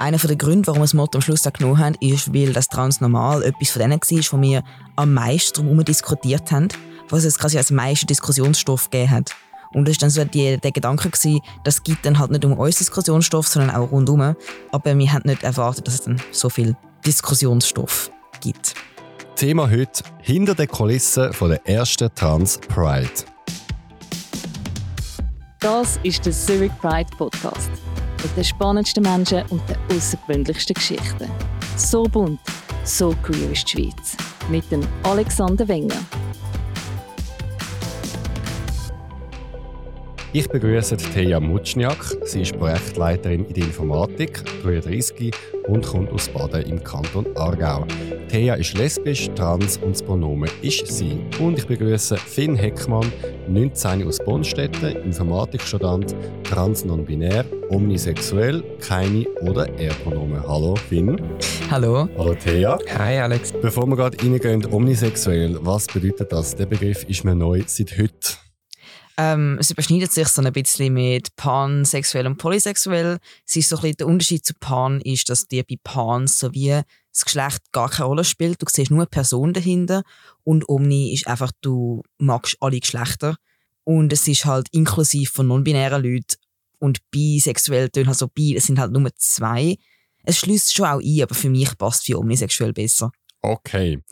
einer der Gründe, warum wir das Motto am Schluss genommen haben, ist, weil das Transnormal etwas von denen war, wo wir am meisten darum diskutiert haben, was es quasi als meisten Diskussionsstoff gegeben hat. Und das war dann so die, der Gedanke, gewesen, das gibt dann halt nicht um uns Diskussionsstoff, sondern auch rundum. Aber wir haben nicht erwartet, dass es dann so viel Diskussionsstoff gibt. Thema heute hinter den Kulissen von der ersten Trans Pride. Das ist der Zurich Pride Podcast mit den spannendsten Menschen und den außergewöhnlichsten Geschichten. So bunt, so queer ist die Schweiz. Mit dem Alexander Wenger. Ich begrüße Teja Mutschniak. Sie ist Projektleiterin in der Informatik, 33 und kommt aus Baden im Kanton Aargau. Teja ist lesbisch, trans und das Pronomen ist sie. Und ich begrüße Finn Heckmann, 19 aus Bonstetten, Informatikstudent, trans non-binär, omnisexuell, keine oder er-Pronomen. Hallo Finn. Hallo. Hallo Teja. Hi Alex. Bevor wir gerade reingehen, omnisexuell, was bedeutet das? Der Begriff ist mir neu seit heute. Ähm, es überschneidet sich so ein bisschen mit pansexuell und polysexuell. Es ist so ein der Unterschied zu Pan ist, dass die bei Pans sowie das Geschlecht gar keine Rolle spielt. Du siehst nur eine Person dahinter und Omni ist einfach, du magst alle Geschlechter und es ist halt inklusiv von non-binären Leuten und bisexuell tun halt so bi, es sind halt nur zwei. Es schließt schon auch ein, aber für mich passt für omnisexuell besser. Okay.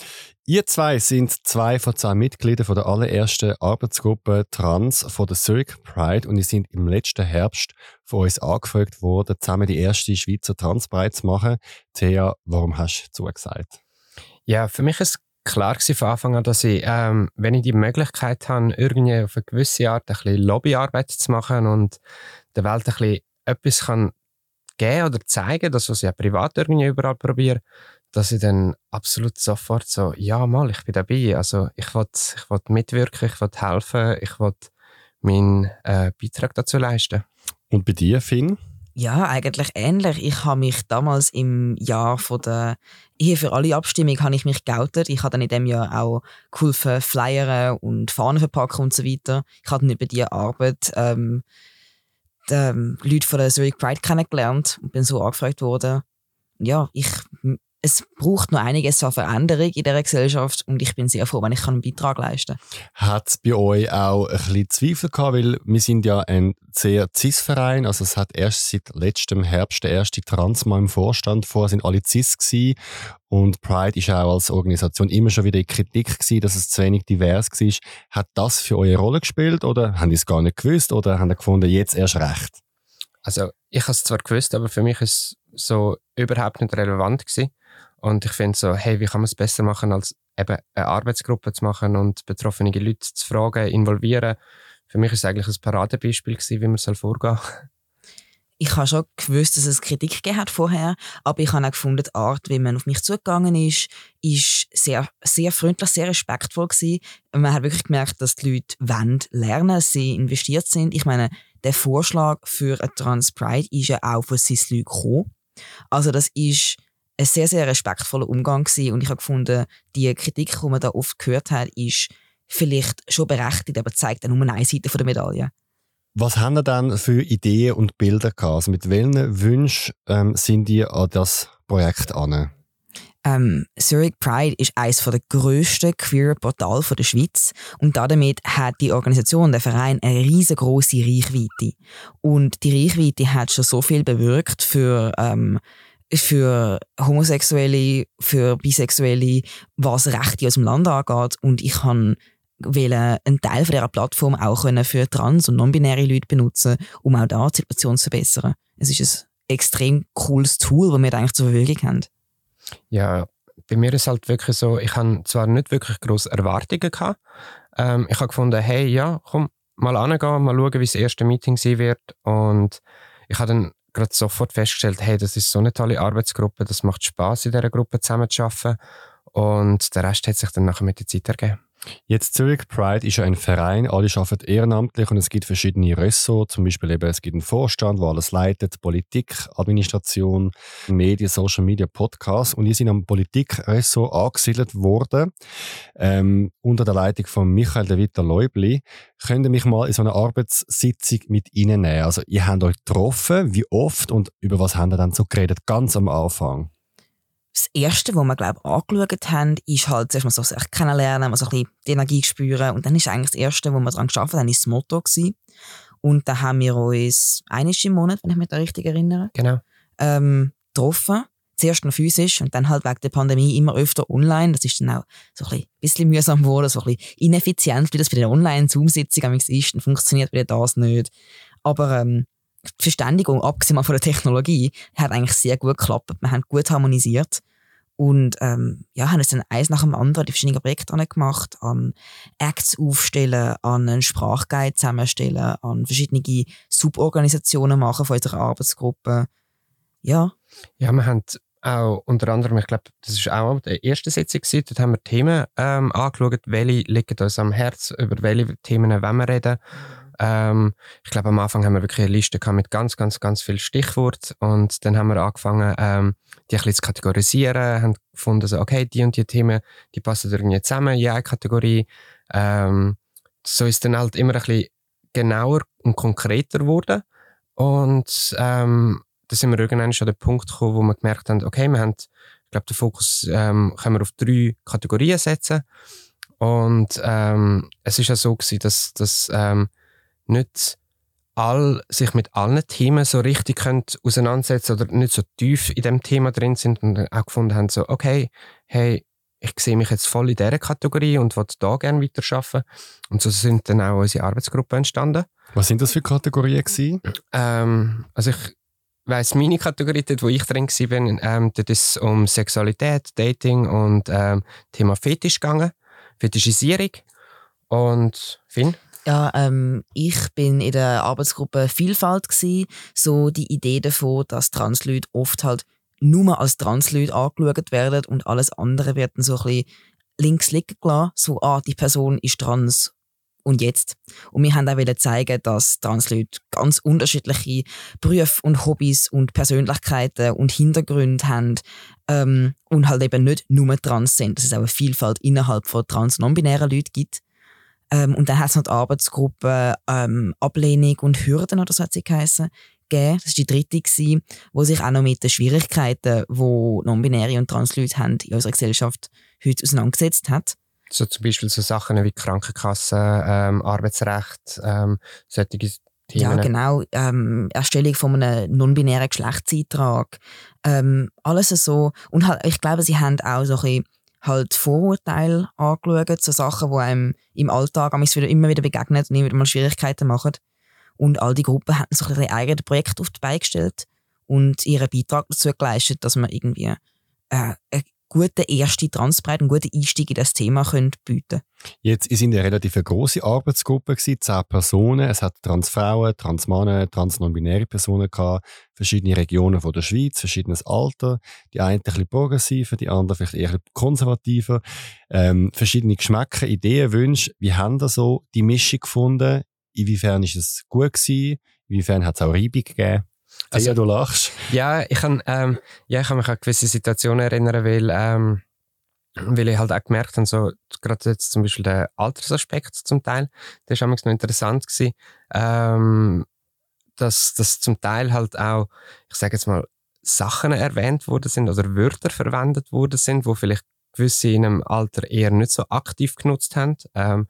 Ihr zwei sind zwei von zwei Mitgliedern von der allerersten Arbeitsgruppe Trans von der Zurich Pride und ihr sind im letzten Herbst von uns angefragt worden, zusammen die erste Schweizer Trans Pride zu machen. Thea, warum hast du zugesagt? Ja, für mich ist klar von Anfang an, dass ich, ähm, wenn ich die Möglichkeit habe, irgendwie auf eine gewisse Art ein bisschen Lobbyarbeit zu machen und der Welt ein bisschen etwas kann geben oder zeigen, das, was ich ja privat irgendwie überall probiere, dass ich dann absolut sofort so, ja, mal, ich bin dabei. Also ich will, ich will mitwirken, ich will helfen, ich will meinen äh, Beitrag dazu leisten. Und bei dir, Finn? Ja, eigentlich ähnlich. Ich habe mich damals im Jahr von der Ehe für alle Abstimmung habe ich mich geoutet. Ich habe dann in dem Jahr auch geholfen, Flyern und Fahnen verpacken und so weiter. Ich habe dann über diese Arbeit ähm, die ähm, Leute von der Zurich Pride kennengelernt und bin so angefragt worden. Ja, ich es braucht noch einiges an Veränderung in dieser Gesellschaft und ich bin sehr froh, wenn ich einen Beitrag leisten kann. Hat es bei euch auch ein bisschen Zweifel gehabt, weil wir sind ja ein sehr CIS-Verein, also es hat erst seit letztem Herbst der erste Transmann im Vorstand, vorher sind alle CIS gewesen und Pride ist auch als Organisation immer schon wieder in Kritik gewesen, dass es zu wenig divers war. Hat das für euch eine Rolle gespielt oder haben ihr es gar nicht gewusst oder haben ihr gefunden, jetzt erst recht? Also ich habe es zwar gewusst, aber für mich ist es so überhaupt nicht relevant gewesen. Und ich finde so, hey, wie kann man es besser machen, als eben eine Arbeitsgruppe zu machen und betroffene Leute zu fragen, involvieren. Für mich ist es eigentlich ein Paradebeispiel gewesen, wie man soll vorgehen ich habe schon gewusst, dass es Kritik gegeben hat vorher, aber ich habe auch gefunden, die Art, wie man auf mich zugegangen ist, ist sehr, sehr freundlich, sehr respektvoll gewesen. Man hat wirklich gemerkt, dass die Leute wollen lernen, sie investiert sind. Ich meine, der Vorschlag für eine Trans Pride ist ja auch von cis Leuten gekommen. Also das ist ein sehr, sehr respektvoller Umgang gewesen. und ich habe gefunden, die Kritik, die man da oft gehört hat, ist vielleicht schon berechtigt, aber zeigt dann nur eine Seite der Medaille. Was haben ihr dann für Ideen und Bilder gehabt? Also mit welchen Wünschen ähm, sind ihr an das Projekt an? Ähm, Zurich Pride ist eines der grössten queer Portale der Schweiz und damit hat die Organisation, der Verein, eine riesengroße Reichweite. Und die Reichweite hat schon so viel bewirkt für ähm, für Homosexuelle, für Bisexuelle, was Rechte aus dem Land angeht. Und ich kann einen Teil von dieser Plattform auch für trans- und non-binäre Leute benutzen, um auch da die Situation zu verbessern. Es ist ein extrem cooles Tool, das wir eigentlich zur Verfügung haben. Ja, bei mir ist es halt wirklich so, ich habe zwar nicht wirklich grosse Erwartungen gehabt. Ähm, ich habe gefunden, hey, ja, komm, mal angehen, mal schauen, wie das erste Meeting sein wird. Und ich habe dann gerade sofort festgestellt, hey, das ist so eine tolle Arbeitsgruppe, das macht Spaß in dieser Gruppe zusammenzuarbeiten. Und der Rest hat sich dann nachher mit der Zeit ergeben. Jetzt Zurich Pride ist ja ein Verein, alle arbeiten ehrenamtlich und es gibt verschiedene Ressorts, zum Beispiel eben, es gibt einen Vorstand, der alles leitet, Politik, Administration, Medien, Social Media, Podcasts und ihr sind am Politikressort angesiedelt worden, ähm, unter der Leitung von Michael de Witter Leubli. Könnt ihr mich mal in so eine Arbeitssitzung mit Ihnen nehmen? Also ihr habt euch getroffen, wie oft und über was habt ihr dann so geredet, ganz am Anfang? Das Erste, was wir, glaube ich, angeschaut haben, ist halt zuerst mal so sich kennenlernen, mal so ein bisschen die Energie spüren. Und dann ist eigentlich das Erste, wo wir daran geschafft haben, ist das Motto gewesen. Und da haben wir uns einiges im Monat, wenn ich mich da richtig erinnere, Genau. ähm, getroffen. Zuerst noch physisch und dann halt wegen der Pandemie immer öfter online. Das ist dann auch so ein bisschen, mühsam geworden, so ein bisschen ineffizient, wie das bei der Online-Zoom-Sitzung ist. Dann funktioniert wieder das nicht. Aber ähm, die Verständigung, abgesehen von der Technologie, hat eigentlich sehr gut geklappt. Wir haben gut harmonisiert und ähm, ja, haben uns dann eins nach dem anderen die verschiedenen Projekte gemacht, an Acts aufstellen, an einen Sprachguide zusammenstellen, an verschiedene Suborganisationen machen von unserer Arbeitsgruppe. Ja. Ja, wir haben auch unter anderem, ich glaube, das war auch die erste Sitzung, dort haben wir Themen ähm, angeschaut, welche liegen uns am Herz, über welche Themen wollen wir reden. Ähm, ich glaube, am Anfang haben wir wirklich eine Liste gehabt mit ganz, ganz, ganz vielen Stichworten und dann haben wir angefangen, ähm, die ein bisschen zu kategorisieren, haben gefunden, so, okay, die und die Themen, die passen irgendwie zusammen in eine Kategorie. Ähm, so ist dann halt immer ein bisschen genauer und konkreter geworden. Und ähm, da sind wir irgendwann schon an den Punkt gekommen, wo wir gemerkt haben, okay, wir haben, ich glaube, den Fokus ähm, können wir auf drei Kategorien setzen. Und ähm, es ist ja so gewesen, dass, dass ähm, nicht all sich mit allen Themen so richtig können auseinandersetzen oder nicht so tief in dem Thema drin sind und auch gefunden haben, so, okay, hey, ich sehe mich jetzt voll in dieser Kategorie und will da gerne weiterarbeiten. Und so sind dann auch unsere Arbeitsgruppen entstanden. Was sind das für Kategorien gewesen? Ähm, also ich weiss, meine Kategorie, dort, wo ich drin war, ähm, dort ist es um Sexualität, Dating und ähm, Thema Fetisch gegangen, Fetischisierung. Und Finn? Ja, ähm, ich bin in der Arbeitsgruppe Vielfalt gsi, so die Idee davon, dass Transleute oft halt nur als Transleute angeschaut werden und alles andere wird dann so ein bisschen links liegen gelassen, so ah, die Person ist trans und jetzt. Und wir haben auch zeigen, dass Transleute ganz unterschiedliche Berufe und Hobbys und Persönlichkeiten und Hintergründe haben ähm, und halt eben nicht nur trans sind, dass es auch eine Vielfalt innerhalb von trans-non-binären Leuten gibt. Ähm, und dann hat es noch die Arbeitsgruppe ähm, Ablehnung und Hürden oder so hat sie geheißen, gegeben. Das war die dritte, gewesen, wo sich auch noch mit den Schwierigkeiten, die non-binäre und trans-Leute haben in unserer Gesellschaft heute auseinandergesetzt hat. So zum Beispiel so Sachen wie Krankenkasse, ähm, Arbeitsrecht, ähm, solche Themen. Ja, genau. Ähm, Erstellung von einem non-binären Geschlechtseintrag. Ähm, alles so. Und halt, ich glaube, sie haben auch so ein bisschen halt Vorurteile angeschaut, so Sachen, die einem im Alltag immer wieder begegnen und immer wieder mal Schwierigkeiten machen. Und all die Gruppen hatten so ein ihre eigenen Projekte auf die Beine gestellt und ihren Beitrag dazu geleistet, dass man irgendwie äh, gute erste Transbreit, einen guten Einstieg in das Thema können bieten Jetzt ist in der relativ eine grosse Arbeitsgruppe zehn Personen. Es hat Transfrauen, Transmänner, transnonbinäre Personen gehabt, verschiedene Regionen von der Schweiz, verschiedenes Alter. Die einen ein bisschen progressiver, die anderen vielleicht eher konservativer. Ähm, verschiedene Geschmäcker, Ideen, Wünsche. Wie haben da so die Mischung gefunden? Inwiefern ist es gut gewesen? Inwiefern hat es auch Reibung gegeben? Also, ja, du lachst. Ja, ich kann, ähm, ja, ich kann mich an gewisse Situationen erinnern, weil, ähm, weil ich halt auch gemerkt habe, so, gerade jetzt zum Beispiel der Altersaspekt zum Teil, der war noch interessant gewesen, ähm, dass, dass zum Teil halt auch, ich sage jetzt mal, Sachen erwähnt worden sind oder Wörter verwendet worden sind, wo vielleicht gewisse in einem Alter eher nicht so aktiv genutzt haben. Ähm,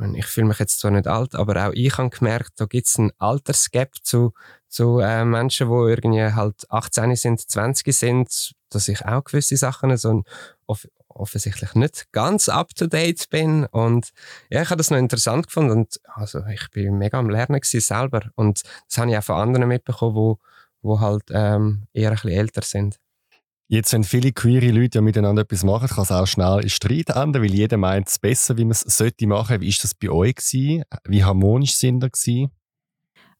meine, ich fühle mich jetzt zwar nicht alt, aber auch ich habe gemerkt, da gibt es einen Altersgap zu, zu äh, Menschen, die irgendwie halt 18 sind, 20 sind, dass ich auch gewisse Sachen so off offensichtlich nicht ganz up to date bin. Und ja, ich habe das noch interessant gefunden. Und also ich bin mega am Lernen selber. Und das habe ich auch von anderen mitbekommen, wo, wo halt ähm, eher ein bisschen älter sind. Jetzt, wenn viele queere Leute ja miteinander etwas machen, kann es auch schnell in Streit enden, weil jeder meint es besser, wie man es sollte machen. Wie ist das bei euch gewesen? Wie harmonisch sind da gewesen?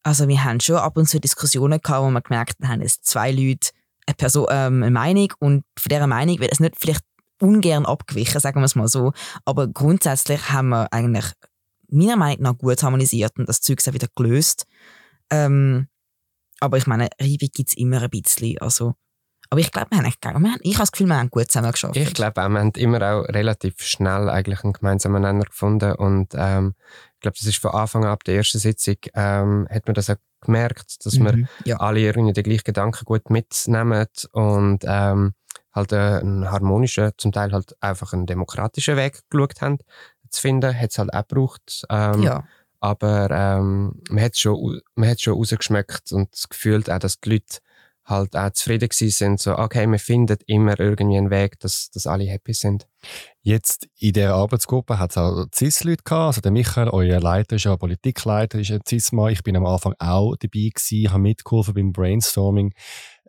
Also wir haben schon ab und zu Diskussionen gehabt, wo wir gemerkt haben, es zwei Leute eine, Person, ähm, eine Meinung und von dieser Meinung wird es nicht vielleicht ungern abgewichen, sagen wir es mal so. Aber grundsätzlich haben wir eigentlich meiner Meinung nach gut harmonisiert und das Zeug auch wieder gelöst. Ähm, aber ich meine, Reibung gibt es immer ein bisschen. Also, aber ich glaube, wir haben, wir haben, ich habe das Gefühl, wir haben gut zusammen geschafft. Ich glaube auch, wir haben immer auch relativ schnell eigentlich einen gemeinsamen Nenner gefunden und ähm, ich glaube, das ist von Anfang an ab der ersten Sitzung, ähm, hat man das auch gemerkt, dass mhm, wir ja. alle irgendwie den gleichen Gedanken gut mitnehmen und ähm, halt einen harmonischen, zum Teil halt einfach einen demokratischen Weg geschaut haben zu finden, hat es halt auch gebraucht. Ähm, ja. Aber ähm, man hat schon, man hat schon rausgeschmeckt und gefühlt auch, dass die Leute halt auch zufrieden sind, so, okay, wir finden immer irgendwie einen Weg, dass, dass alle happy sind. Jetzt in der Arbeitsgruppe hat es auch CIS-Leute gehabt, also der Michael, euer Leiter ist ja Politikleiter, ist ein CIS-Mann, ich bin am Anfang auch dabei gewesen, habe mitgeholfen beim Brainstorming.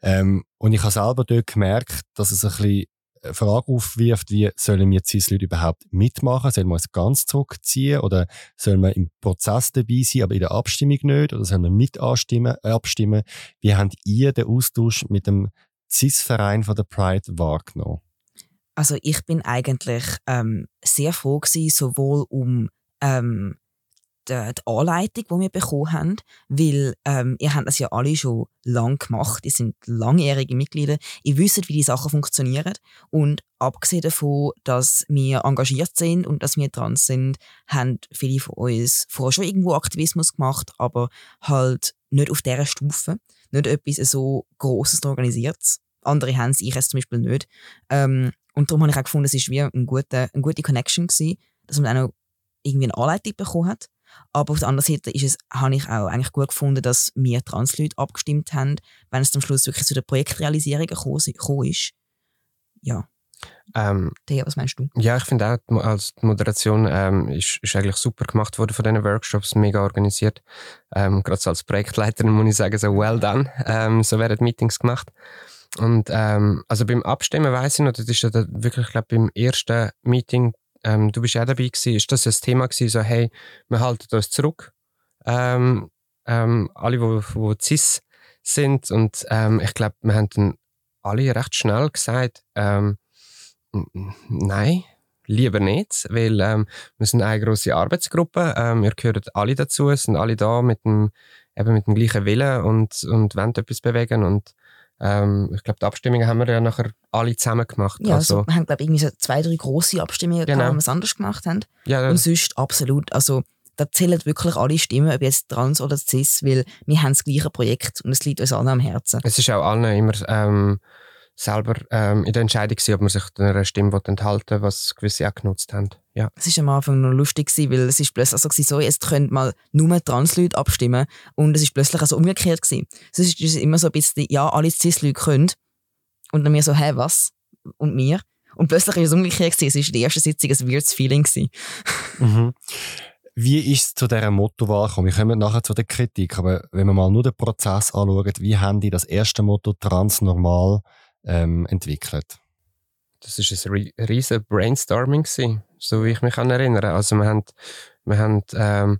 Ähm, und ich habe selber dort gemerkt, dass es ein bisschen Frage aufwirft, wie sollen wir CIS-Leute überhaupt mitmachen? Sollen wir uns ganz zurückziehen oder sollen wir im Prozess dabei sein, aber in der Abstimmung nicht? Oder sollen wir mit abstimmen? Äh, abstimmen? Wie habt ihr den Austausch mit dem CIS-Verein von der Pride wahrgenommen? Also ich bin eigentlich ähm, sehr froh gewesen, sowohl um ähm, die, die Anleitung, die wir bekommen haben, weil ähm, ihr habt das ja alle schon lange gemacht, ihr sind langjährige Mitglieder, ihr wisst, wie die Sachen funktionieren und abgesehen davon, dass wir engagiert sind und dass wir dran sind, haben viele von uns vorher schon irgendwo Aktivismus gemacht, aber halt nicht auf dieser Stufe, nicht etwas so Grosses und Organisiertes. Andere haben es, ich es zum Beispiel nicht. Ähm, und darum habe ich auch gefunden, es war wie eine gute, eine gute Connection gewesen, dass man auch noch irgendwie eine Anleitung bekommen hat. Aber auf der anderen Seite ist es, habe ich auch eigentlich gut gefunden, dass wir Transleute abgestimmt haben, wenn es am Schluss wirklich zu der Projektrealisierung gekommen ist. Ja. Ähm, Thea, was meinst du? Ja, ich finde auch, als die Moderation ähm, ist, ist eigentlich super gemacht worden von diesen Workshops, mega organisiert. Ähm, Gerade so als Projektleiterin muss ich sagen, so well done. Ähm, so werden Meetings gemacht. Und ähm, also beim Abstimmen weiß ich noch, das ist ja wirklich, glaube beim ersten Meeting ähm, du bist ja dabei gewesen, ist das ein Thema gewesen, so, hey, wir halten uns zurück, ähm, ähm, alle, die wo, cis sind und ähm, ich glaube, wir haben dann alle recht schnell gesagt, ähm, nein, lieber nicht, weil ähm, wir sind eine große Arbeitsgruppe, ähm, wir gehören alle dazu, sind alle da mit dem, eben mit dem gleichen Willen und, und wollen etwas bewegen und ähm, ich glaube, die Abstimmungen haben wir ja nachher alle zusammen gemacht. Ja, also, also wir haben, glaube ich, irgendwie so zwei, drei grosse Abstimmungen genau. gehabt, wo wir es anders gemacht haben. Ja, Und sonst absolut. Also, da zählen wirklich alle Stimmen, ob jetzt trans oder cis, weil wir haben das gleiche Projekt und es liegt uns allen am Herzen. Es ist auch allen immer ähm, selber ähm, in der Entscheidung gewesen, ob man sich einer Stimme enthalten will, was gewisse auch genutzt haben. Ja. Es war am Anfang noch lustig, gewesen, weil es ist plötzlich so, gewesen, so jetzt können mal nur Transleute abstimmen und es ist plötzlich also umgekehrt gewesen. Sonst ist es immer so ein bisschen, ja, alle Cis-Leute können und dann mir so, hä, was? Und mir? Und plötzlich ist es umgekehrt gewesen. Es war die erste Sitzung ein weirdes Feeling mhm. Wie ist es zu dieser Mottowahl gekommen? Wir kommen nachher zu der Kritik, aber wenn wir mal nur den Prozess anschauen, wie haben die das erste Motto transnormal ähm, entwickelt? Das war ein riesiges Brainstorming, gewesen, so wie ich mich erinnere. Also wir haben, wir haben ähm,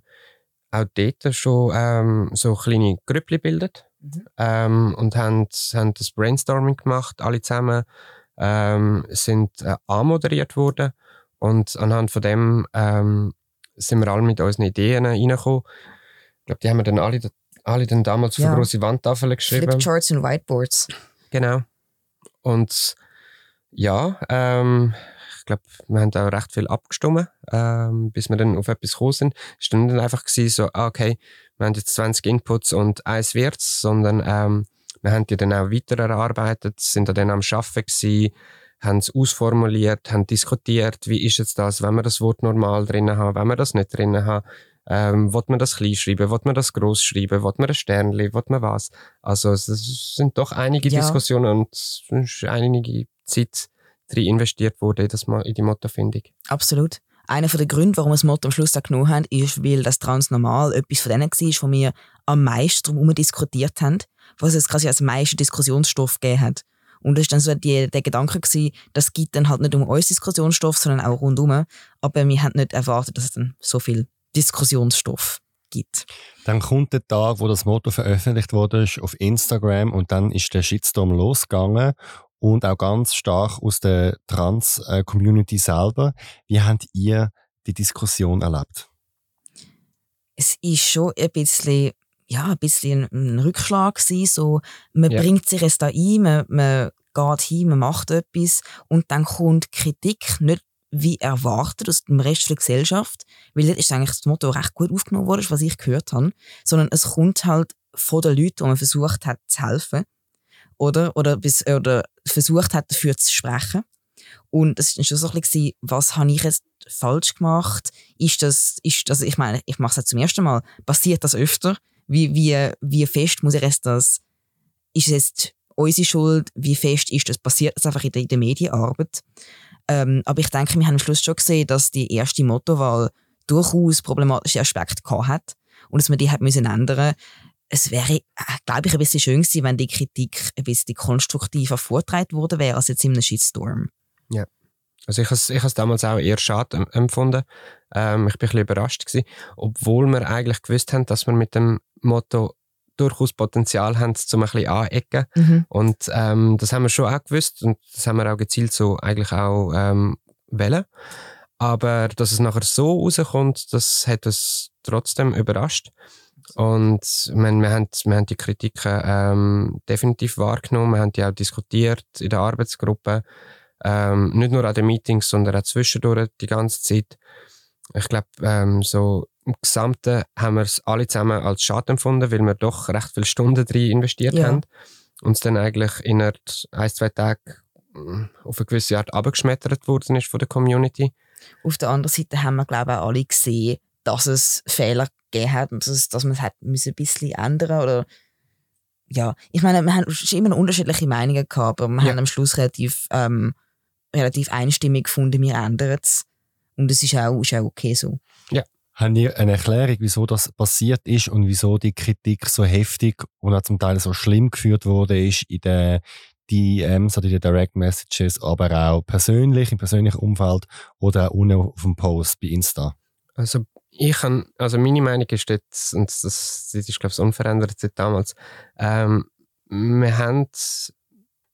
auch dort schon ähm, so kleine Grüppli gebildet mhm. ähm, und haben, haben das Brainstorming gemacht, alle zusammen ähm, sind äh, anmoderiert worden und anhand von dem ähm, sind wir alle mit unseren Ideen reingekommen. Ich glaube, die haben wir dann alle, alle dann damals ja. auf eine grosse Wandtafel geschrieben. Flipcharts und Whiteboards. Genau. Und ja, ähm, ich glaube, wir haben auch recht viel abgestimmt, ähm, bis wir dann auf etwas gekommen sind. Es war dann einfach so, ah, okay, wir haben jetzt 20 Inputs und eins wird's, sondern ähm, wir haben die dann auch weiter erarbeitet, sind dann am Arbeiten gewesen, haben es ausformuliert, haben diskutiert, wie ist jetzt das, wenn wir das Wort normal drin haben, wenn wir das nicht drin haben, ähm, will man das klein schreiben, will man das groß schreiben, will man ein Sternli, will man was. Also es sind doch einige ja. Diskussionen und einige Zeit drin investiert wurde in, das, in die Mottofindung. Absolut. Einer der Gründe, warum wir das Motto am Schluss genommen haben, ist, weil das Transnormal etwas von denen war, wo wir am meisten darum diskutiert haben, was es quasi als meisten Diskussionsstoff gegeben hat. Und das war dann so die, der Gedanke, gewesen, das gibt dann halt nicht um uns Diskussionsstoff, sondern auch rundum. Aber wir haben nicht erwartet, dass es dann so viel Diskussionsstoff gibt. Dann kommt der Tag, wo das Motto veröffentlicht wurde auf Instagram und dann ist der Shitstorm losgegangen und auch ganz stark aus der Trans-Community selber. Wie habt ihr die Diskussion erlebt? Es ist schon ein bisschen, ja, ein bisschen ein Rückschlag gewesen, so, man Ja. bringt sich es da ein, man, man geht hin, man macht etwas und dann kommt Kritik nicht wie erwartet aus dem Rest der Gesellschaft, weil das ist eigentlich das Motto recht gut aufgenommen worden, was ich gehört habe, sondern es kommt halt von den Leuten, wo man versucht hat zu helfen oder, oder, bis, oder versucht hat, dafür zu sprechen. Und es war schon so ein bisschen, was habe ich jetzt falsch gemacht? Ist das, ist das ich meine, ich mache es jetzt zum ersten Mal. Passiert das öfter? Wie, wie, wie fest muss ich jetzt das, ist es jetzt unsere Schuld? Wie fest ist das? Passiert das einfach in der, in der Medienarbeit? Ähm, aber ich denke, wir haben am Schluss schon gesehen, dass die erste Mottowahl durchaus problematische Aspekte hat und dass man die hat müssen ändern. Es wäre, äh, glaube ich, ein bisschen schön gewesen, wenn die Kritik ein bisschen konstruktiver vorgetragen worden wäre als jetzt in einem Shitstorm. Also ich habe es ich damals auch eher schade em- empfunden. Ähm, ich bin ein bisschen überrascht gewesen, obwohl wir eigentlich gewusst haben, dass wir mit dem Motto durchaus Potenzial haben, zum ein bisschen anecken. Und ähm, das haben wir schon auch gewusst und das haben wir auch gezielt so eigentlich auch ähm, wollen. Aber dass es nachher so rauskommt, das hat uns trotzdem überrascht. Und meine, wir, haben, wir haben die Kritiken ähm, definitiv wahrgenommen, wir haben die auch diskutiert in der Arbeitsgruppe. Ähm, nicht nur an den Meetings, sondern auch zwischendurch die ganze Zeit. Ich glaube, ähm, so im Gesamten haben wir es alle zusammen als schade empfunden, weil wir doch recht viele Stunden drin investiert Ja. haben und es dann eigentlich innerhalb ein, zwei Tagen mm, auf eine gewisse Art abgeschmettert worden ist von der Community. Auf der anderen Seite haben wir, glaube ich, auch alle gesehen, dass es Fehler gegeben hat und dass, es- dass man es hat müssen ein bisschen ändern oder ja, ich meine, wir haben schon immer unterschiedliche Meinungen gehabt, aber wir Ja. haben am Schluss relativ, ähm, relativ einstimmig gefunden, wir ändern es. Und es ist auch, ist auch okay so. Habt ihr eine Erklärung, wieso das passiert ist und wieso die Kritik so heftig und auch zum Teil so schlimm geführt wurde ist in den DMs oder in den Direct Messages, aber auch persönlich, im persönlichen Umfeld oder auch unten auf dem Post bei Insta? Also ich kann, also meine Meinung ist jetzt, und das, das ist glaube ich unverändert seit damals, ähm, wir haben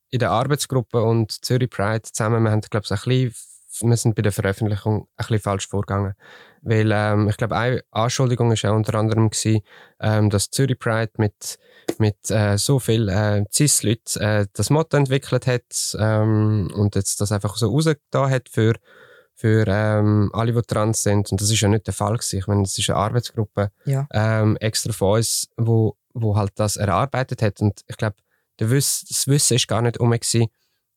in der Arbeitsgruppe und Zürich Pride zusammen, wir haben glaube ich ein bisschen, wir sind bei der Veröffentlichung ein bisschen falsch vorgegangen. Weil ähm, ich glaube, eine Anschuldigung war ja unter anderem, gewesen, ähm, dass Zürich Pride mit, mit äh, so viel äh, CIS-Leuten äh, das Motto entwickelt hat ähm, und jetzt das einfach so rausgetan hat für für ähm, alle, die trans sind. Und das ist ja nicht der Fall gewesen. Ich meine, das ist eine Arbeitsgruppe Ja. ähm, extra von uns, wo, wo halt das erarbeitet hat. Und ich glaube, Wiss, das Wissen ist gar nicht um, gewesen,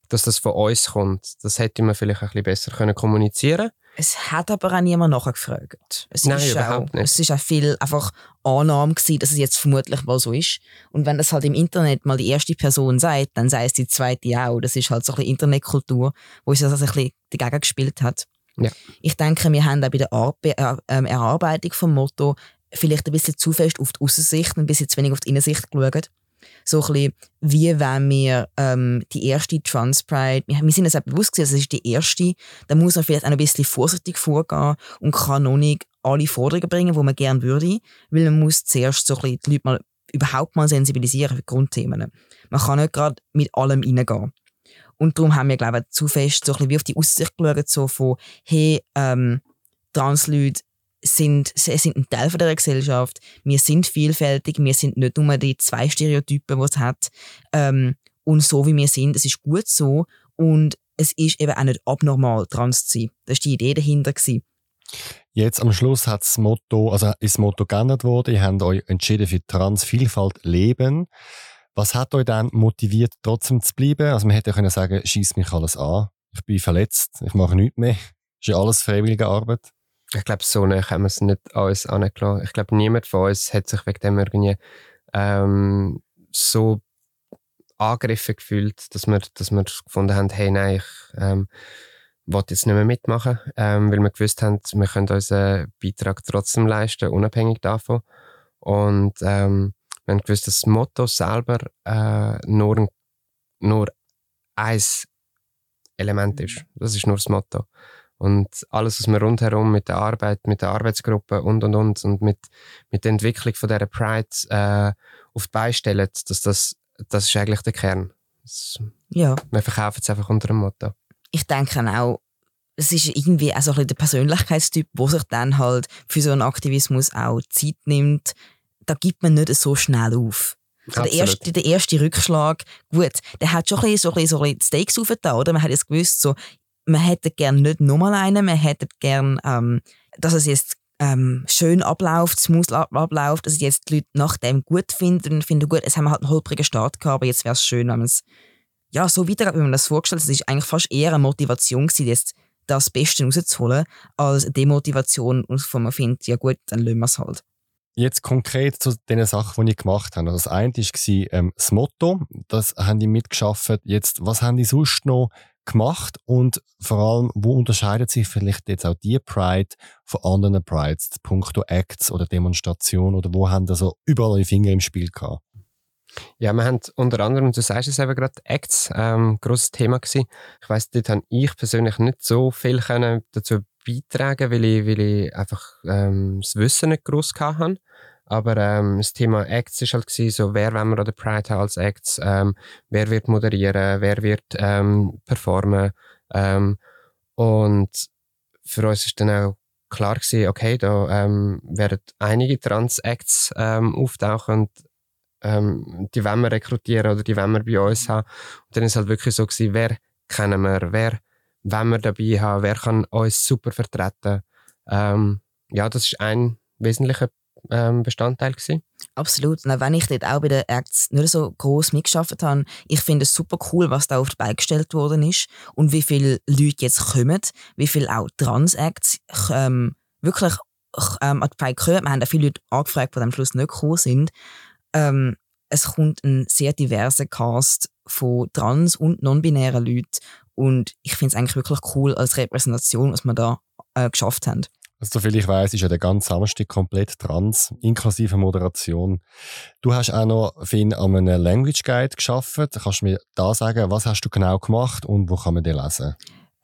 dass das von uns kommt. Das hätte man vielleicht ein bisschen besser können kommunizieren Es hat aber auch niemand nachgefragt. Es Nein, ist überhaupt auch, nicht. Es ist auch viel einfach Annahme gewesen, dass es jetzt vermutlich mal so ist. Und wenn das halt im Internet mal die erste Person sagt, dann sei es die zweite auch. Das ist halt so ein bisschen Internetkultur, wo uns das also ein bisschen dagegen gespielt hat. Ja. Ich denke, wir haben auch bei der Arbe äh, ähm, Erarbeitung vom Motto vielleicht ein bisschen zu fest auf die Außensicht, ein bisschen zu wenig auf die Innensicht geschaut. So ein bisschen, wie wenn wir ähm, die erste Trans Pride, wir, wir sind uns auch bewusst gewesen, es ist die erste, da muss man vielleicht auch ein bisschen vorsichtig vorgehen und kann noch nicht alle Forderungen bringen, die man gerne würde, weil man muss zuerst so ein bisschen die Leute mal überhaupt mal sensibilisieren für Grundthemen. Man kann nicht gerade mit allem reingehen. Und darum haben wir, glaube ich, zu fest so ein bisschen wie auf die Aussicht geschaut, so von, hey, ähm, Transleute sind, sind ein Teil von der Gesellschaft, wir sind vielfältig, wir sind nicht nur die zwei Stereotypen, die es hat. Ähm, und so wie wir sind, es ist gut so und es ist eben auch nicht abnormal, trans zu sein. Das war die Idee dahinter. Gewesen. Jetzt am Schluss hat Motto, also ist das Motto geändert worden. Ihr habt euch entschieden für Transvielfalt leben. Was hat euch dann motiviert, trotzdem zu bleiben? Also man hätte ja können sagen, schieß mich alles an. Ich bin verletzt, ich mache nichts mehr. Ist ja alles freiwillige Arbeit. Ich glaube, so nah haben wir es nicht uns angelassen. Ich glaube, niemand von uns hat sich wegen dem irgendwie ähm, so angegriffen gefühlt, dass wir, dass wir gefunden haben, hey, nein, ich ähm, will jetzt nicht mehr mitmachen, ähm, weil wir gewusst haben, wir können unseren Beitrag trotzdem leisten, unabhängig davon. Und ähm, wir haben gewusst, dass das Motto selber äh, nur, ein- nur ein Element ist. Das ist nur das Motto. Und alles, was wir rundherum mit der Arbeit, mit der Arbeitsgruppe und und und und mit, mit der Entwicklung von dieser Pride äh, auf die Beine stellen, dass das, das ist eigentlich der Kern. Das, Ja. Wir verkaufen es einfach unter dem Motto. Ich denke auch, es ist irgendwie auch so ein bisschen der Persönlichkeitstyp, der sich dann halt für so einen Aktivismus auch Zeit nimmt. Da gibt man nicht so schnell auf. So der, erste, der erste Rückschlag, gut, der hat schon ein bisschen, so ein bisschen, so ein bisschen Stakes aufgetan, oder? Man hat jetzt gewusst, so, man hätte gerne nicht nochmal einen, man hätte gerne, ähm, dass es jetzt ähm, schön abläuft, smooth abläuft, dass jetzt die Leute nach dem gut finden und finden, gut, es haben wir halt einen holprigen Start gehabt, aber jetzt wäre es schön, wenn man es ja, so weitergeht, wie man das vorgestellt hat. Es ist eigentlich fast eher eine Motivation gewesen, jetzt das Beste rauszuholen, als eine Demotivation, wo man findet, ja gut, dann lassen wir es halt. Jetzt konkret zu den Sachen, die ich gemacht habe. Also das eine war ähm, das Motto, das haben die mitgeschafft. Jetzt, was haben die sonst noch gemacht und vor allem, wo unterscheidet sich vielleicht jetzt auch die Pride von anderen Prides, punkto Acts oder Demonstrationen oder wo haben da so überall die Finger im Spiel gehabt? Ja, wir haben unter anderem, du sagst es eben gerade, Acts, ähm, grosses Thema gewesen. Ich weiss, dort habe ich persönlich nicht so viel dazu beitragen, weil ich, weil ich einfach ähm, das Wissen nicht gross hatte. Aber ähm, das Thema Acts war halt gewesen, so, wer wollen wir an der Pride haben als Acts, ähm, wer wird moderieren, wer wird ähm, performen. Ähm, und für uns ist dann auch klar gewesen, okay, da ähm, werden einige Trans-Acts ähm, auftauchen und die wollen wir rekrutieren oder die wollen wir bei uns haben. Und dann ist halt wirklich so gewesen, wer kennen wir, wer wollen wir dabei haben, wer kann uns super vertreten. Ähm, ja, das ist ein wesentlicher ähm, Bestandteil gewesen. Absolut. Und wenn ich dort auch bei den Acts nicht so groß mitgeschafft habe, ich finde es super cool, was da auf die Beine gestellt worden ist und wie viele Leute jetzt kommen, wie viele auch Trans-Acts ähm, wirklich ähm, an die Beine kommen. Wir haben auch viele Leute angefragt, die am Schluss nicht gekommen sind. Ähm, es kommt ein sehr diverser Cast von trans- und non-binären Leuten und ich finde es eigentlich wirklich cool als Repräsentation, was wir da äh, geschafft haben. Also, soviel ich weiß, ist ja der ganze Samstag komplett trans, inklusive Moderation. Du hast auch noch, Finn, an einem Language Guide geschaffen. Kannst du mir da sagen, was hast du genau gemacht und wo kann man den lesen?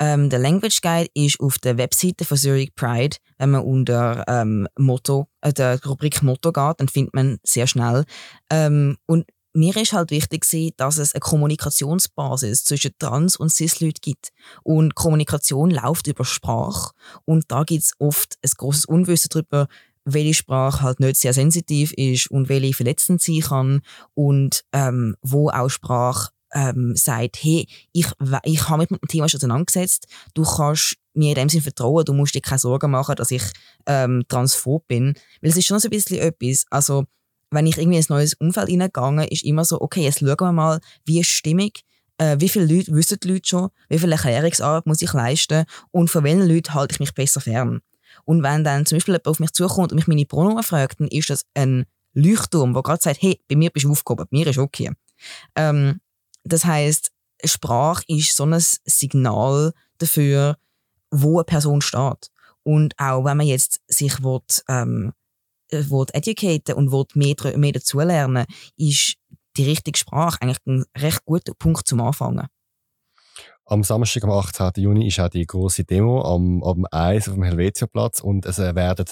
Ähm, der Language Guide ist auf der Webseite von Zurich Pride. Wenn man unter ähm, Motto, äh, der Rubrik Motto geht, dann findet man sehr schnell. Ähm, und mir ist halt wichtig, dass es eine Kommunikationsbasis zwischen Trans- und Cis-Leuten gibt. Und Kommunikation läuft über Sprache. Und da gibt es oft ein großes Unwissen darüber, welche Sprache halt nicht sehr sensitiv ist und welche verletzend sein kann und ähm, wo auch Sprache ähm, sagt, hey, ich, ich habe mich mit dem Thema schon auseinandergesetzt, du kannst mir in dem Sinne vertrauen, du musst dir keine Sorgen machen, dass ich ähm, transphob bin. Weil es ist schon so ein bisschen etwas, also wenn ich irgendwie in ein neues Umfeld hineingegangen ist immer so, okay, jetzt schauen wir mal, wie ist Stimmung, äh, wie viele Leute wissen die Leute schon, wie viel Erklärungsarbeit muss ich leisten und von welchen Leuten halte ich mich besser fern. Und wenn dann zum Beispiel jemand auf mich zukommt und mich meine Pronomen fragt, dann ist das ein Leuchtturm, der gerade sagt, hey, bei mir bist du aufgehoben, bei mir ist okay. Ähm, das heißt, Sprache ist so ein Signal dafür, wo eine Person steht. Und auch wenn man jetzt sich will, ähm, will educaten und will mehr, mehr dazulernen, ist die richtige Sprache eigentlich ein recht guter Punkt zum Anfangen. Am Samstag, am 18. Juni, ist auch die große Demo am, am Eis auf dem Helvetiaplatz und es werden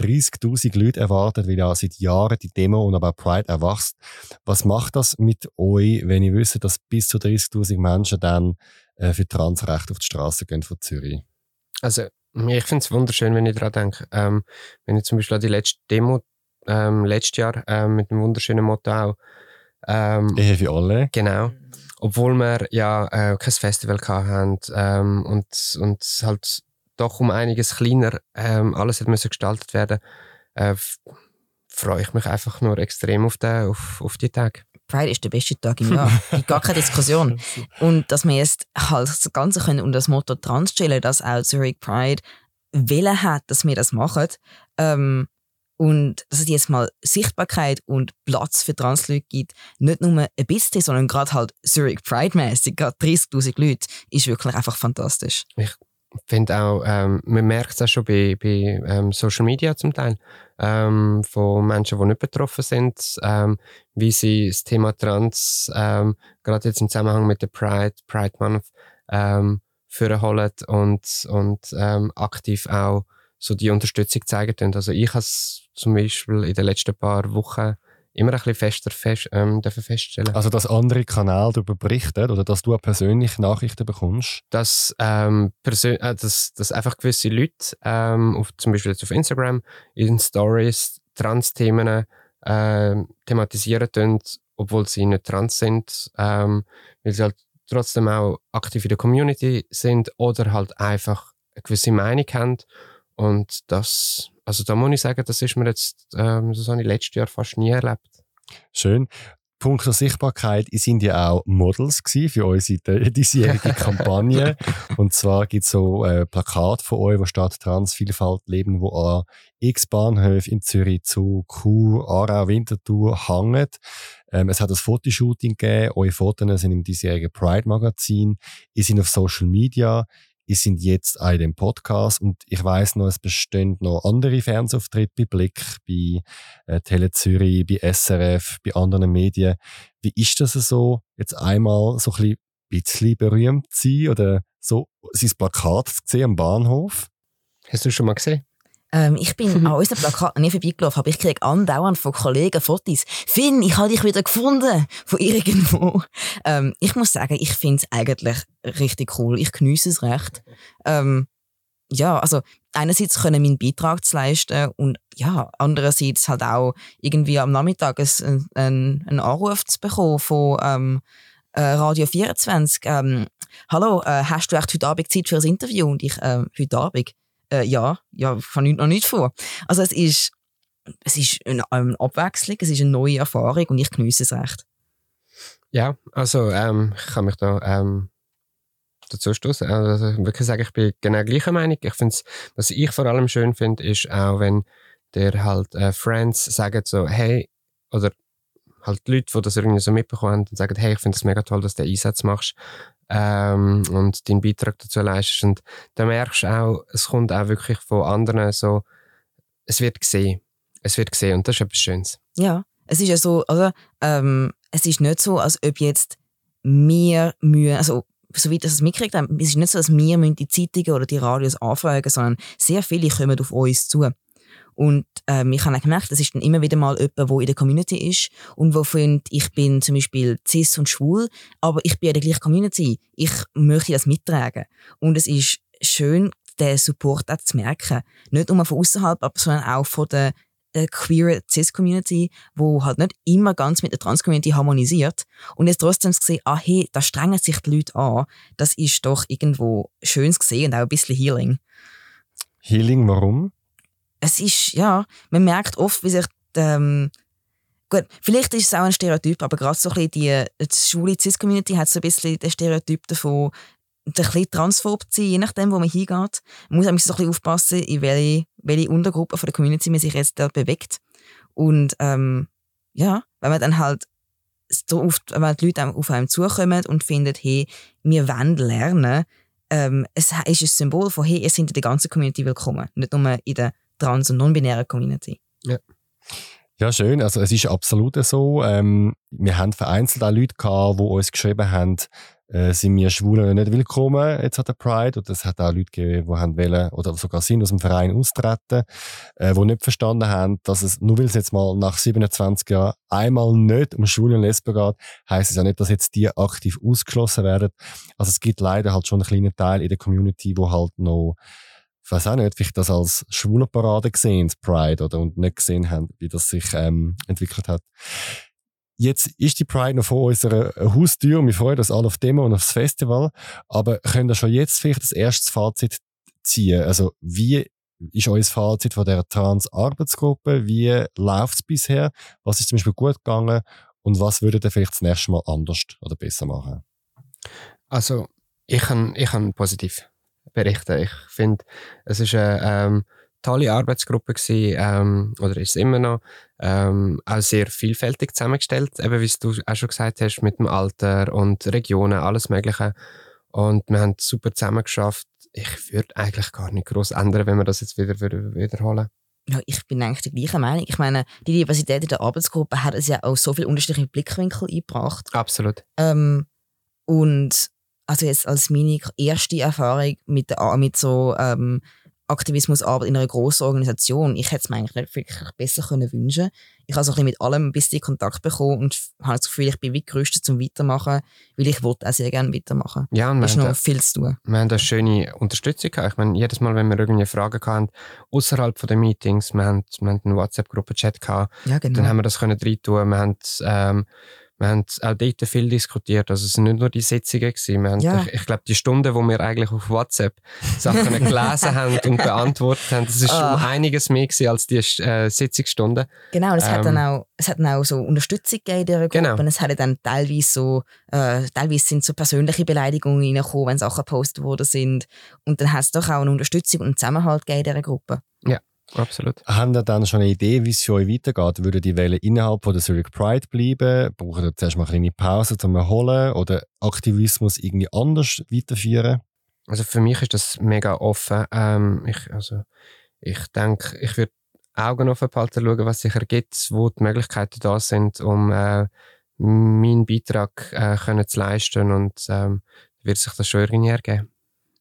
30.000 Leute erwartet, weil ja seit Jahren die Demo und aber auch Pride erwachst. Was macht das mit euch, wenn ihr wisst, dass bis zu 30.000 Menschen dann äh, für Transrecht auf die Straße gehen von Zürich? Also, ich finde es wunderschön, wenn ich daran denke. Ähm, wenn ich zum Beispiel an die letzte Demo ähm, letztes Jahr ähm, mit einem wunderschönen Motto auch. Ähm, Ehe für alle. Genau. Obwohl wir ja äh, kein Festival hatten ähm, und, und halt doch um einiges kleiner ähm, alles hat müssen gestaltet werden, äh, freue ich mich einfach nur extrem auf, den, auf, auf die Tage. Pride ist der beste Tag im Jahr. Gibt gar keine Diskussion. Und dass wir jetzt halt das Ganze können unter das Motto trans stellen, dass auch Zurich Pride Willen hat, dass wir das machen. Ähm, und dass es jetzt mal Sichtbarkeit und Platz für Transleute gibt, nicht nur ein bisschen, sondern gerade halt Zurich Pride-mäßig, gerade 30.000 Leute, ist wirklich einfach fantastisch. Ich finde auch, ähm, man merkt es auch schon bei, bei ähm, Social Media zum Teil, ähm, von Menschen, die nicht betroffen sind, ähm, wie sie das Thema Trans, ähm, gerade jetzt im Zusammenhang mit der Pride, Pride Month, ähm, vorholen und, und ähm, aktiv auch so die Unterstützung zeigen können. Also ich habe es zum Beispiel in den letzten paar Wochen immer ein bisschen fester fest, ähm, feststellen. Also, dass andere Kanäle darüber berichten oder dass du persönlich Nachrichten bekommst? Dass, ähm, äh, dass, dass einfach gewisse Leute, ähm, auf, zum Beispiel jetzt auf Instagram, in Stories Trans-Themen äh, thematisieren tun, obwohl sie nicht trans sind, ähm, weil sie halt trotzdem auch aktiv in der Community sind oder halt einfach eine gewisse Meinung haben. Und das, also da muss ich sagen, das ist mir jetzt, ähm, das habe ich letztes Jahr fast nie erlebt. Schön. Punkt der Sichtbarkeit, ihr sind ja auch Models für unsere diesjährige Kampagne. Und zwar gibt es so ein Plakat von euch, wo steht Transvielfalt leben, wo an x Bahnhöfen in Zürich zu Kuh, Aarau, Winterthur hängt. Ähm, es hat ein Fotoshooting gegeben, eure Fotos sind im diesjährigen Pride-Magazin, ihr seid auf Social Media, ihr sind jetzt auch in dem Podcast und ich weiß noch, es bestehen noch andere Fernsehauftritte bei Blick, bei äh, Tele Zürich, bei SRF, bei anderen Medien. Wie ist das so, jetzt einmal so ein bisschen berühmt zu sein oder so sein Plakat zu sehen am Bahnhof? Hast du schon mal gesehen? Ähm, ich bin an unseren Plakaten nie vorbeigelaufen, aber ich kriege andauernd von Kollegen Fotos. Finn, ich habe dich wieder gefunden. Von irgendwo. Ähm, ich muss sagen, ich finde es eigentlich richtig cool. Ich genieße es recht. Ähm, ja, also einerseits können meinen Beitrag zu leisten und ja, andererseits halt auch irgendwie am Nachmittag einen, einen, einen Anruf zu bekommen von ähm, äh, Radio 24. Ähm, Hallo, äh, hast du echt heute Abend Zeit für ein Interview? Und ich, äh, heute Abend? Äh, ja, ja, ich noch nicht vor. Also es ist, es ist eine, eine Abwechslung, es ist eine neue Erfahrung und ich genieße es recht. Ja, also ähm, ich kann mich da ähm, dazu stoßen. Also wirklich sagen, ich bin genau gleicher Meinung. Ich finde was ich vor allem schön finde, ist auch, wenn der halt äh, Friends sagen so, hey, oder halt die Leute, die das irgendwie so mitbekommen haben und sagen, hey, ich finde es mega toll, dass du den Einsatz machst ähm, und deinen Beitrag dazu leistest. Und da merkst du auch, es kommt auch wirklich von anderen so, es wird gesehen. Es wird gesehen und das ist etwas Schönes. Ja, es ist ja so, oder? Ähm, es ist nicht so, als ob jetzt wir mühen, also soweit ich es mitkriegt es ist nicht so, dass wir die Zeitungen oder die Radios anfragen, sondern sehr viele kommen auf uns zu. Und ähm, ich habe auch gemerkt, das ist dann immer wieder mal jemand, der in der Community ist und wo findet, ich bin zum Beispiel cis und schwul, aber ich bin in der gleichen Community. Ich möchte das mittragen. Und es ist schön, den Support auch zu merken. Nicht nur von außerhalb, sondern auch von der der queer Cis-Community, wo halt nicht immer ganz mit der Trans-Community harmonisiert. Und jetzt trotzdem zu sehen, ah hey, da strengen sich die Leute an, das ist doch irgendwo schönes gesehen und auch ein bisschen Healing. Healing, warum? Es ist, ja, man merkt oft, wie sich ähm, Gut, vielleicht ist es auch ein Stereotyp, aber gerade so ein bisschen die, die schwule Cis-Community hat so ein bisschen den Stereotyp davon, ein bisschen transphob zu sein, je nachdem, wo man hingeht. Man muss auch ein bisschen aufpassen, in welche, welche Untergruppe von der Community man sich jetzt dort bewegt. Und ähm, ja, wenn man dann halt so oft, wenn die Leute auf einem zukommen und finden, hey, wir wollen lernen, ähm, es ist ein Symbol von, hey, ihr seid in der ganzen Community willkommen, nicht nur in der trans- und non-binären Community. Ja. Ja, schön. Also es ist absolut so. Ähm, wir haben vereinzelt auch Leute gehabt, die uns geschrieben haben, äh, sind wir Schwulen nicht willkommen jetzt an der Pride. Und es hat auch Leute gegeben, die haben wollen, oder sogar sind aus dem Verein austreten, äh, die nicht verstanden haben, dass es, nur weil es jetzt mal nach 27 Jahren einmal nicht um Schwule und Lesben geht, heisst es ja nicht, dass jetzt die aktiv ausgeschlossen werden. Also es gibt leider halt schon einen kleinen Teil in der Community, wo halt noch ich weiß auch nicht, wie ich das als schwule Parade gesehen, Pride, oder, und nicht gesehen haben, wie das sich ähm, entwickelt hat. Jetzt ist die Pride noch vor unserer Haustür. Wir freuen uns alle auf Demo und aufs Festival. Aber könnt ihr schon jetzt vielleicht das erste Fazit ziehen? Also, wie ist euer Fazit von der Trans-Arbeitsgruppe? Wie läuft es bisher? Was ist zum Beispiel gut gegangen? Und was würdet ihr vielleicht das nächste Mal anders oder besser machen? Also, ich kann, ich kann positiv berichten. Ich finde, es ist eine ähm, tolle Arbeitsgruppe gewesen, ähm, oder ist es immer noch, ähm, auch sehr vielfältig zusammengestellt, eben wie du auch schon gesagt hast, mit dem Alter und Regionen, alles Mögliche. Und wir haben super zusammengeschafft. Ich würde eigentlich gar nicht groß ändern, wenn wir das jetzt wieder wiederholen. Ja, ich bin eigentlich der gleichen Meinung. Ich meine, die Diversität in der Arbeitsgruppe hat es ja auch so viele unterschiedliche Blickwinkel eingebracht. Absolut. Ähm, und also jetzt als meine erste Erfahrung mit, der, mit so ähm, Aktivismusarbeit in einer grossen Organisation. Ich hätte es mir eigentlich nicht wirklich besser können wünschen Ich habe so ein bisschen mit allem ein bisschen Kontakt bekommen und habe das Gefühl, ich bin wie gerüstet zum Weitermachen, weil ich wollte auch sehr gerne weitermachen. Ja, und Es ist wir noch haben, viel zu tun. wir haben eine schöne Unterstützung gehabt. Ich meine, jedes Mal, wenn wir irgendwie Fragen hatten, außerhalb der Meetings, wir haben, wir haben einen WhatsApp-Gruppe-Chat gehabt, Ja, genau. dann haben wir das können reintun. Wir haben, ähm, wir haben auch dort viel diskutiert. Also es sind nicht nur die Sitzungen gewesen. Wir haben, Ja. Ich, ich glaube, die Stunden, wo wir eigentlich auf WhatsApp Sachen gelesen haben und beantwortet haben, das ist Ah. um einiges mehr gewesen als die äh, Sitzungsstunden. Genau, und es, hat Ähm, dann auch, es hat dann auch so Unterstützung gegeben in dieser Gruppe. Genau. Und es hat dann teilweise so, äh, teilweise sind so persönliche Beleidigungen reingekommen, wenn Sachen gepostet worden sind. Und dann hat es doch auch eine Unterstützung und einen Zusammenhalt gegeben in dieser Gruppe. Absolut. Haben ihr dann schon eine Idee, wie es für euch weitergeht? Würden die Welle innerhalb von der Zurich Pride bleiben? Brauchen ihr zuerst mal eine kleine Pause zum Erholen? Oder Aktivismus irgendwie anders weiterführen? Also für mich ist das mega offen. Ähm, ich, also, ich denke, ich würde Augen offen behalten, schauen, was sich ergibt, wo die Möglichkeiten da sind, um äh, meinen Beitrag äh, können zu leisten und ähm, wird sich das schon irgendwie ergeben.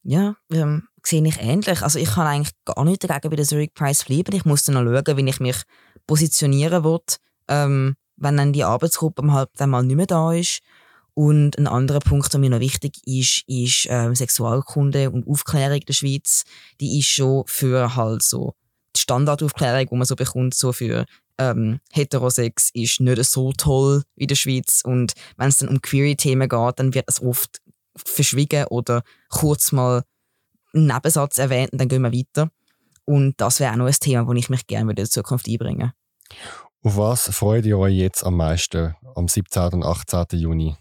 Ja, ähm, sehe ich ähnlich. Also ich kann eigentlich gar nicht dagegen bei der Zurich Prize bleiben. Ich muss dann noch schauen, wie ich mich positionieren will, ähm, wenn dann die Arbeitsgruppe halt dann mal nicht mehr da ist. Und ein anderer Punkt, der mir noch wichtig ist, ist ähm, Sexualkunde und Aufklärung der Schweiz. Die ist schon für halt so die Standardaufklärung, die man so bekommt, so für ähm, Heterosex ist nicht so toll in der Schweiz. Und wenn es dann um Query-Themen geht, dann wird es oft verschwiegen oder kurz mal einen Nebensatz erwähnt und dann gehen wir weiter. Und das wäre auch noch ein Thema, das ich mich gerne in der Zukunft einbringen Auf was freut ihr euch jetzt am meisten am 17. und 18. Juni?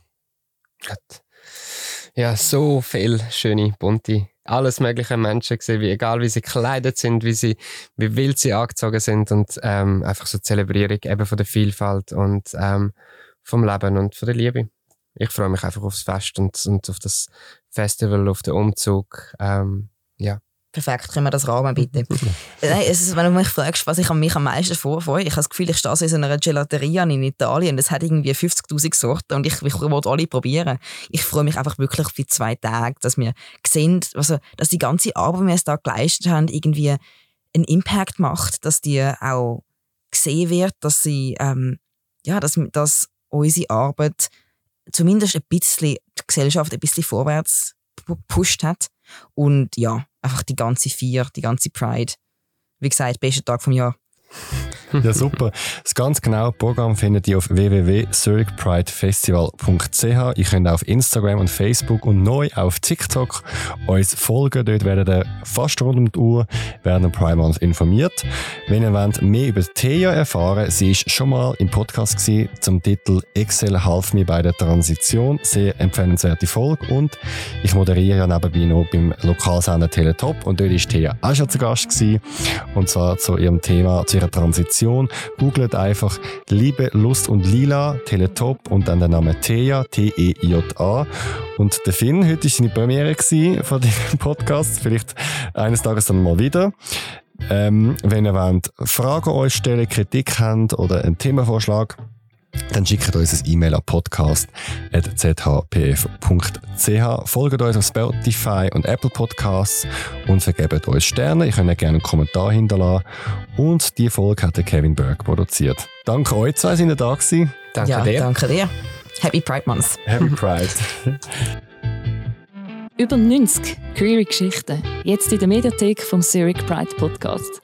Ja, so viele schöne, bunte, alles mögliche Menschen gesehen, wie, egal wie sie gekleidet sind, wie, sie, wie wild sie angezogen sind und ähm, einfach so die Zelebrierung eben von der Vielfalt und ähm, vom Leben und von der Liebe. Ich freue mich einfach aufs Fest und, und auf das Festival, auf den Umzug. Ähm, ja. Perfekt, können wir das Rahmen bitte? Nein, es ist, wenn du mich fragst, was ich an mich am meisten vorfreue, ich habe das Gefühl, ich stehe so in einer Gelateria in Italien, das hat irgendwie 50'000 Sorten und ich, ich will alle probieren. Ich freue mich einfach wirklich auf die zwei Tage, dass wir sehen, also, dass die ganze Arbeit, die wir da geleistet haben, irgendwie einen Impact macht, dass die auch gesehen wird, dass sie, ähm, ja, dass, dass unsere Arbeit zumindest ein bisschen die Gesellschaft ein bisschen vorwärts gepusht hat. Und ja, einfach die ganze Vier, die ganze Pride. Wie gesagt, bester Tag vom Jahr. Ja, super. Das ganz genaue Programm findet ihr auf www.zurichpridefestival.ch. Ihr könnt auf Instagram und Facebook und neu auf TikTok uns folgen. Dort werdet ihr fast rund um die Uhr während dem Pride Month informiert. Wenn ihr wollt, mehr über Thea erfahren sie ist schon mal im Podcast gewesen, zum Titel Excel half mir bei der Transition. Sehr empfehlenswerte Folge. Und ich moderiere ja nebenbei noch beim Lokalsender Teletop und dort ist Thea auch schon zu Gast gewesen. Und zwar zu ihrem Thema, zu ihrer Transition. Googelt einfach Liebe, Lust und Lila, Teletop und dann der Name Thea, T-E-J-A. Und der Finn, heute war seine Premiere von diesem Podcast. Vielleicht eines Tages dann mal wieder. Ähm, wenn ihr wollt, Fragen euch stellen, Kritik habt oder einen Themenvorschlag, dann schickt uns ein E-Mail an podcast.zhpf.ch. Folgt uns auf Spotify und Apple Podcasts und vergebt uns Sterne. Ich könnt gerne einen Kommentar hinterlassen. Und die Folge hat Kevin Berg produziert. Danke euch zwei, sind ihr da gewesen. Danke ja, dir. danke dir. Happy Pride Month. Happy Pride. Über 90 Query Geschichten. Jetzt in der Mediathek vom Zurich Pride Podcast.